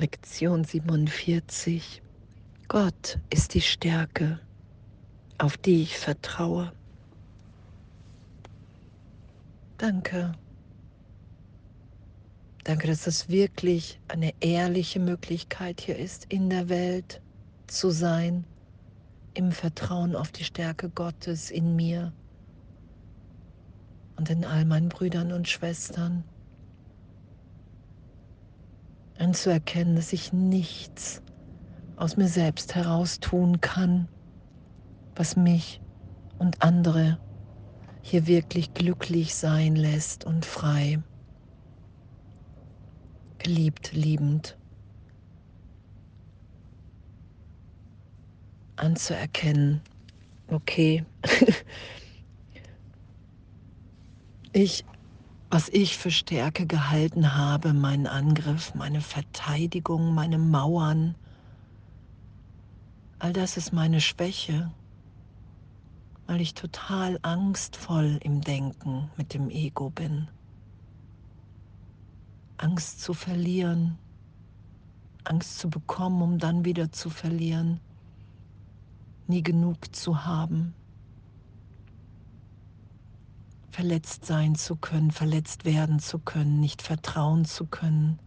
Lektion 47. Gott ist die Stärke, auf die ich vertraue. Danke. Danke, dass es wirklich eine ehrliche Möglichkeit hier ist, in der Welt zu sein, im Vertrauen auf die Stärke Gottes in mir und in all meinen Brüdern und Schwestern anzuerkennen, dass ich nichts aus mir selbst heraus tun kann, was mich und andere hier wirklich glücklich sein lässt und frei, geliebt, liebend. Anzuerkennen, okay, ich was ich für Stärke gehalten habe, meinen Angriff, meine Verteidigung, meine Mauern, all das ist meine Schwäche, weil ich total angstvoll im Denken mit dem Ego bin. Angst zu verlieren, Angst zu bekommen, um dann wieder zu verlieren, nie genug zu haben verletzt sein zu können, verletzt werden zu können, nicht vertrauen zu können,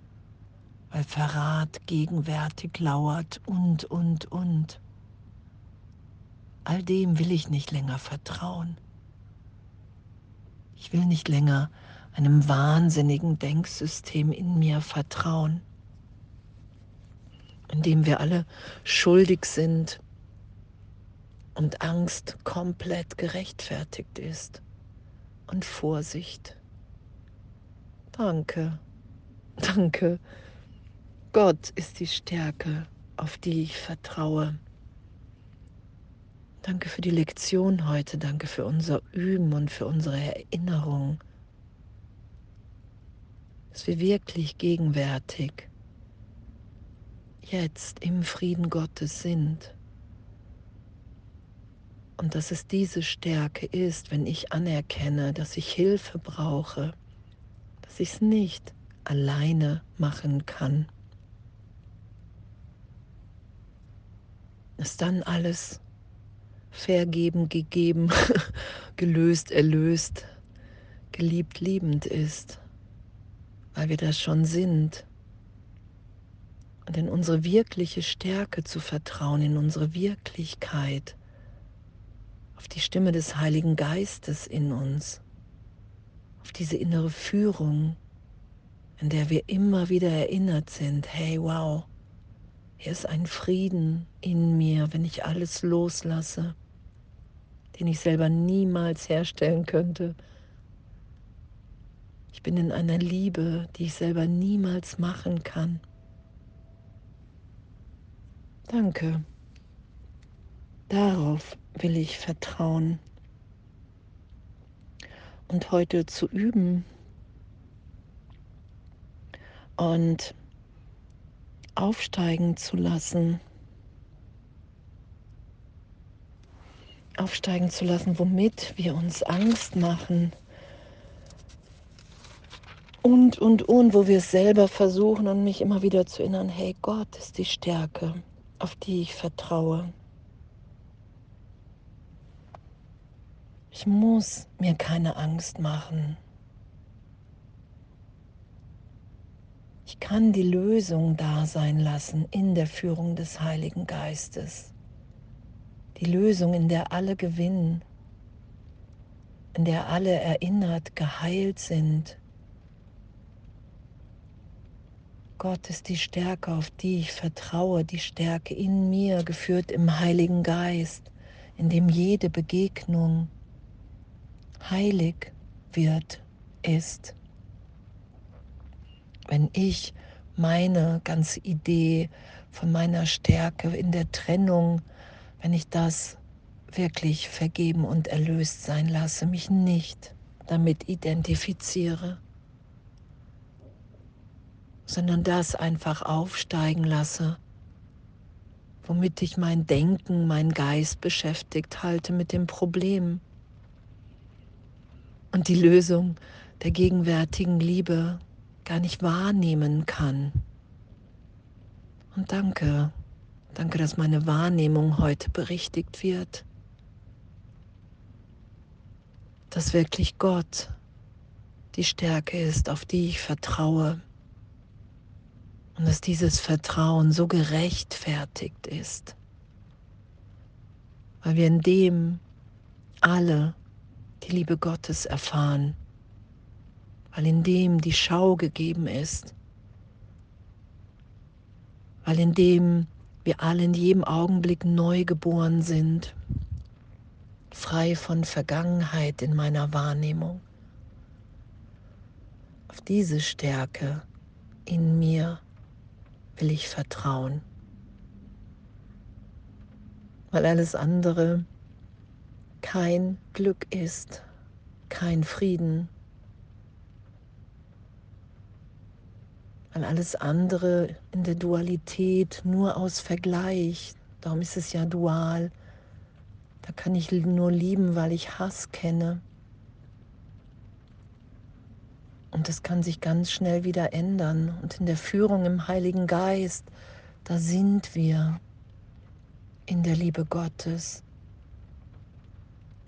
weil Verrat gegenwärtig lauert und, und, und. All dem will ich nicht länger vertrauen. Ich will nicht länger einem wahnsinnigen Denksystem in mir vertrauen, in dem wir alle schuldig sind und Angst komplett gerechtfertigt ist und Vorsicht. Danke, danke. Gott ist die Stärke, auf die ich vertraue. Danke für die Lektion heute, danke für unser Üben und für unsere Erinnerung, dass wir wirklich gegenwärtig jetzt im Frieden Gottes sind und dass es diese Stärke ist, wenn ich anerkenne, dass ich Hilfe brauche, dass ich es nicht alleine machen kann. Dass dann alles vergeben, gegeben, gelöst, erlöst, geliebt, liebend ist, weil wir das schon sind. Und in unsere wirkliche Stärke zu vertrauen, in unsere Wirklichkeit auf die Stimme des Heiligen Geistes in uns, auf diese innere Führung, in der wir immer wieder erinnert sind, hey wow, hier ist ein Frieden in mir, wenn ich alles loslasse, den ich selber niemals herstellen könnte. Ich bin in einer Liebe, die ich selber niemals machen kann. Danke. Darauf will ich vertrauen. Und heute zu üben und aufsteigen zu lassen. Aufsteigen zu lassen, womit wir uns Angst machen. Und, und, und, wo wir es selber versuchen und mich immer wieder zu erinnern, hey, Gott ist die Stärke, auf die ich vertraue. Ich muss mir keine Angst machen. Ich kann die Lösung da sein lassen in der Führung des Heiligen Geistes. Die Lösung, in der alle gewinnen, in der alle erinnert, geheilt sind. Gott ist die Stärke, auf die ich vertraue, die Stärke in mir, geführt im Heiligen Geist, in dem jede Begegnung heilig wird, ist. Wenn ich meine ganze Idee von meiner Stärke in der Trennung, wenn ich das wirklich vergeben und erlöst sein lasse, mich nicht damit identifiziere, sondern das einfach aufsteigen lasse, womit ich mein Denken, mein Geist beschäftigt halte mit dem Problem und die Lösung der gegenwärtigen Liebe gar nicht wahrnehmen kann. Und danke, danke, dass meine Wahrnehmung heute berichtigt wird, dass wirklich Gott die Stärke ist, auf die ich vertraue. Und dass dieses Vertrauen so gerechtfertigt ist, weil wir in dem alle die Liebe Gottes erfahren, weil in dem die Schau gegeben ist, weil in dem wir alle in jedem Augenblick neu geboren sind, frei von Vergangenheit in meiner Wahrnehmung. Auf diese Stärke in mir will ich vertrauen, weil alles andere kein Glück ist, kein Frieden, weil alles andere in der Dualität nur aus Vergleich, darum ist es ja dual, da kann ich nur lieben, weil ich Hass kenne. Und das kann sich ganz schnell wieder ändern. Und in der Führung im Heiligen Geist, da sind wir in der Liebe Gottes,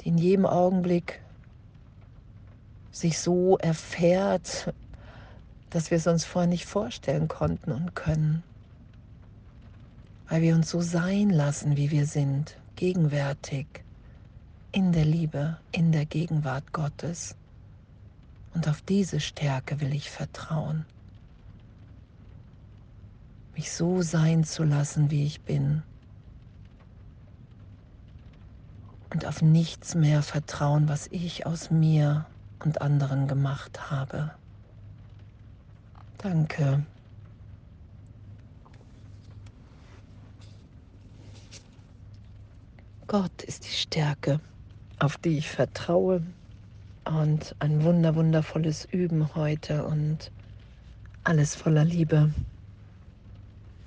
in jedem Augenblick sich so erfährt, dass wir es uns vorher nicht vorstellen konnten und können, weil wir uns so sein lassen, wie wir sind, gegenwärtig, in der Liebe, in der Gegenwart Gottes. Und auf diese Stärke will ich vertrauen. Mich so sein zu lassen, wie ich bin. Und auf nichts mehr vertrauen, was ich aus mir und anderen gemacht habe. Danke. Gott ist die Stärke, auf die ich vertraue und ein wunder wundervolles Üben heute und alles voller Liebe.